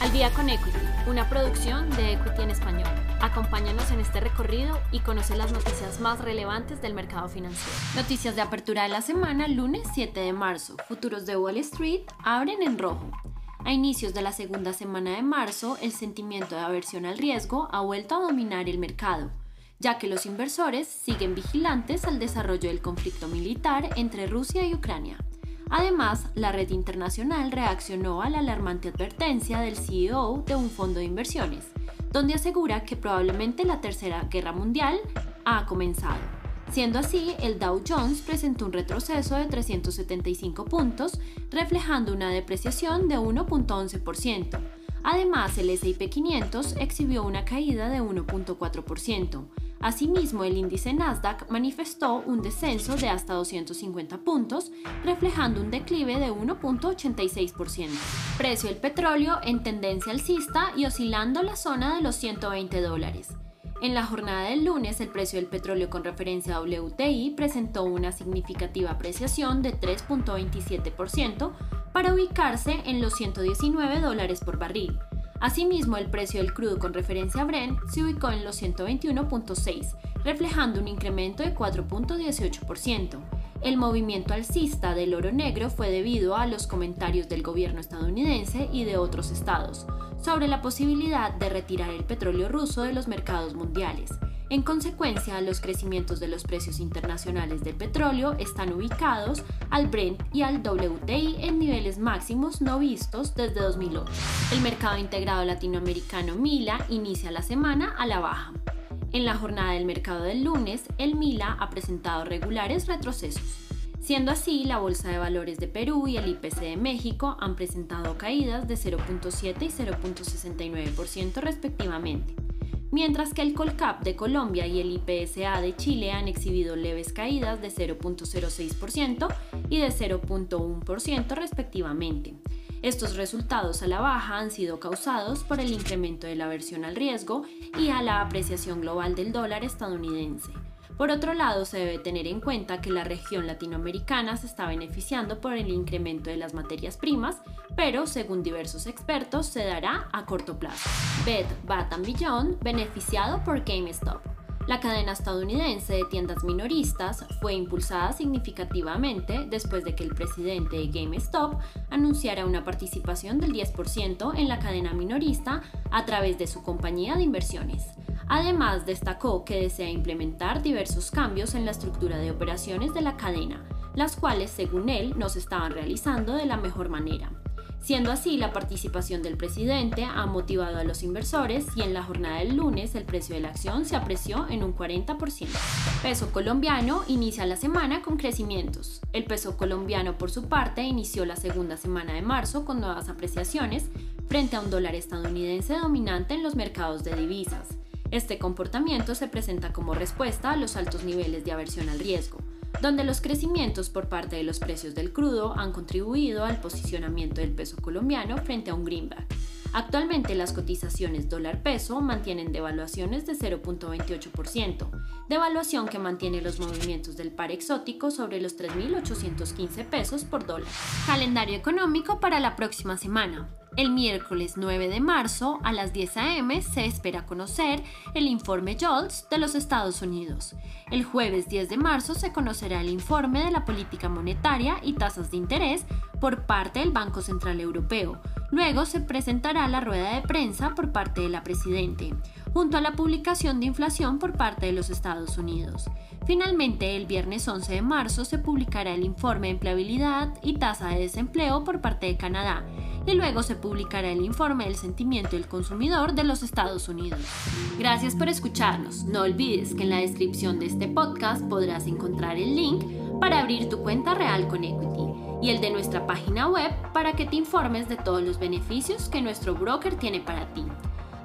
Al día con Equity, una producción de Equity en español. Acompáñanos en este recorrido y conoce las noticias más relevantes del mercado financiero. Noticias de apertura de la semana, lunes 7 de marzo. Futuros de Wall Street abren en rojo. A inicios de la segunda semana de marzo, el sentimiento de aversión al riesgo ha vuelto a dominar el mercado, ya que los inversores siguen vigilantes al desarrollo del conflicto militar entre Rusia y Ucrania. Además, la red internacional reaccionó a la alarmante advertencia del CEO de un fondo de inversiones, donde asegura que probablemente la Tercera Guerra Mundial ha comenzado. Siendo así, el Dow Jones presentó un retroceso de 375 puntos, reflejando una depreciación de 1.11%. Además, el SP 500 exhibió una caída de 1.4%. Asimismo, el índice Nasdaq manifestó un descenso de hasta 250 puntos, reflejando un declive de 1.86%. Precio del petróleo en tendencia alcista y oscilando la zona de los 120 dólares. En la jornada del lunes, el precio del petróleo con referencia a WTI presentó una significativa apreciación de 3.27% para ubicarse en los 119 dólares por barril. Asimismo, el precio del crudo con referencia a Brent se ubicó en los 121.6, reflejando un incremento de 4.18%. El movimiento alcista del oro negro fue debido a los comentarios del gobierno estadounidense y de otros estados sobre la posibilidad de retirar el petróleo ruso de los mercados mundiales. En consecuencia, los crecimientos de los precios internacionales del petróleo están ubicados al Brent y al WTI en niveles máximos no vistos desde 2008. El mercado integrado latinoamericano MILA inicia la semana a la baja. En la jornada del mercado del lunes, el MILA ha presentado regulares retrocesos. Siendo así, la Bolsa de Valores de Perú y el IPC de México han presentado caídas de 0.7 y 0.69% respectivamente mientras que el Colcap de Colombia y el IPSA de Chile han exhibido leves caídas de 0.06% y de 0.1% respectivamente. Estos resultados a la baja han sido causados por el incremento de la aversión al riesgo y a la apreciación global del dólar estadounidense. Por otro lado, se debe tener en cuenta que la región latinoamericana se está beneficiando por el incremento de las materias primas, pero según diversos expertos se dará a corto plazo. Bed Bath Beyond beneficiado por GameStop. La cadena estadounidense de tiendas minoristas fue impulsada significativamente después de que el presidente de GameStop anunciara una participación del 10% en la cadena minorista a través de su compañía de inversiones. Además, destacó que desea implementar diversos cambios en la estructura de operaciones de la cadena, las cuales, según él, no se estaban realizando de la mejor manera. Siendo así, la participación del presidente ha motivado a los inversores y en la jornada del lunes el precio de la acción se apreció en un 40%. Peso colombiano inicia la semana con crecimientos. El peso colombiano, por su parte, inició la segunda semana de marzo con nuevas apreciaciones frente a un dólar estadounidense dominante en los mercados de divisas. Este comportamiento se presenta como respuesta a los altos niveles de aversión al riesgo, donde los crecimientos por parte de los precios del crudo han contribuido al posicionamiento del peso colombiano frente a un greenback. Actualmente las cotizaciones dólar-peso mantienen devaluaciones de 0.28%, devaluación que mantiene los movimientos del par exótico sobre los 3.815 pesos por dólar. Calendario económico para la próxima semana. El miércoles 9 de marzo a las 10 a.m. se espera conocer el informe JOLTS de los Estados Unidos. El jueves 10 de marzo se conocerá el informe de la política monetaria y tasas de interés por parte del Banco Central Europeo. Luego se presentará la rueda de prensa por parte de la Presidente, junto a la publicación de inflación por parte de los Estados Unidos. Finalmente, el viernes 11 de marzo se publicará el informe de empleabilidad y tasa de desempleo por parte de Canadá y luego se publicará el informe del sentimiento del consumidor de los Estados Unidos. Gracias por escucharnos. No olvides que en la descripción de este podcast podrás encontrar el link para abrir tu cuenta real con Equity y el de nuestra página web para que te informes de todos los beneficios que nuestro broker tiene para ti.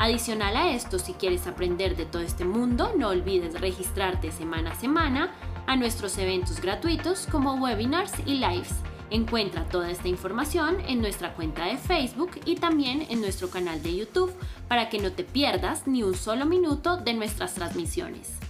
Adicional a esto, si quieres aprender de todo este mundo, no olvides registrarte semana a semana a nuestros eventos gratuitos como webinars y lives Encuentra toda esta información en nuestra cuenta de Facebook y también en nuestro canal de YouTube para que no te pierdas ni un solo minuto de nuestras transmisiones.